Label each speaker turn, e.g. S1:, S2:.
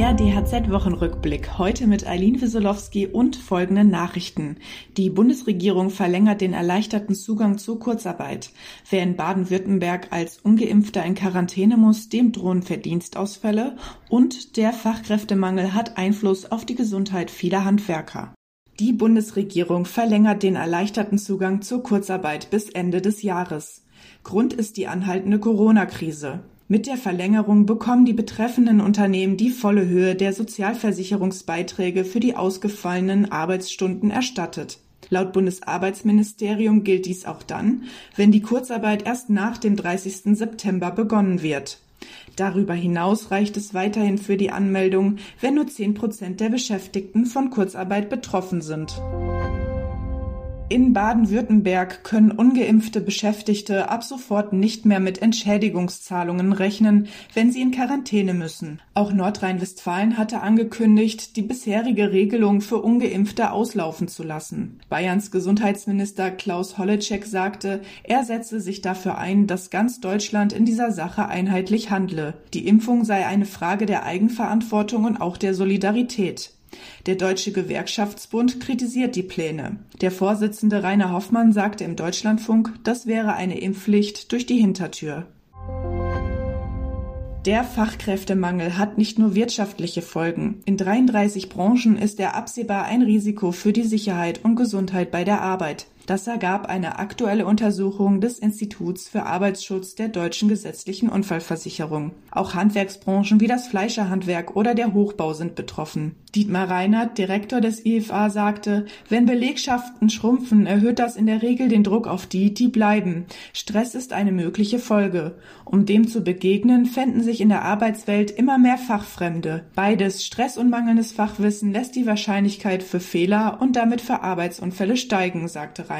S1: Der DHZ-Wochenrückblick. Heute mit Eileen Wieselowski und folgenden Nachrichten. Die Bundesregierung verlängert den erleichterten Zugang zur Kurzarbeit. Wer in Baden-Württemberg als Ungeimpfter in Quarantäne muss, dem drohen Verdienstausfälle und der Fachkräftemangel hat Einfluss auf die Gesundheit vieler Handwerker. Die Bundesregierung verlängert den erleichterten Zugang zur Kurzarbeit bis Ende des Jahres. Grund ist die anhaltende Corona-Krise. Mit der Verlängerung bekommen die betreffenden Unternehmen die volle Höhe der Sozialversicherungsbeiträge für die ausgefallenen Arbeitsstunden erstattet. Laut Bundesarbeitsministerium gilt dies auch dann, wenn die Kurzarbeit erst nach dem 30. September begonnen wird. Darüber hinaus reicht es weiterhin für die Anmeldung, wenn nur 10 Prozent der Beschäftigten von Kurzarbeit betroffen sind. In Baden-Württemberg können ungeimpfte Beschäftigte ab sofort nicht mehr mit Entschädigungszahlungen rechnen, wenn sie in Quarantäne müssen. Auch Nordrhein-Westfalen hatte angekündigt, die bisherige Regelung für ungeimpfte auslaufen zu lassen. Bayerns Gesundheitsminister Klaus Holleczek sagte, er setze sich dafür ein, dass ganz Deutschland in dieser Sache einheitlich handle. Die Impfung sei eine Frage der Eigenverantwortung und auch der Solidarität. Der Deutsche Gewerkschaftsbund kritisiert die Pläne. Der Vorsitzende Rainer Hoffmann sagte im Deutschlandfunk, das wäre eine Impfpflicht durch die Hintertür. Der Fachkräftemangel hat nicht nur wirtschaftliche Folgen. In 33 Branchen ist er absehbar ein Risiko für die Sicherheit und Gesundheit bei der Arbeit. Das ergab eine aktuelle Untersuchung des Instituts für Arbeitsschutz der deutschen gesetzlichen Unfallversicherung. Auch Handwerksbranchen wie das Fleischerhandwerk oder der Hochbau sind betroffen. Dietmar Reinhardt, Direktor des IFA, sagte, wenn Belegschaften schrumpfen, erhöht das in der Regel den Druck auf die, die bleiben. Stress ist eine mögliche Folge. Um dem zu begegnen, fänden sich in der Arbeitswelt immer mehr Fachfremde. Beides, Stress und mangelndes Fachwissen, lässt die Wahrscheinlichkeit für Fehler und damit für Arbeitsunfälle steigen, sagte Reinhardt.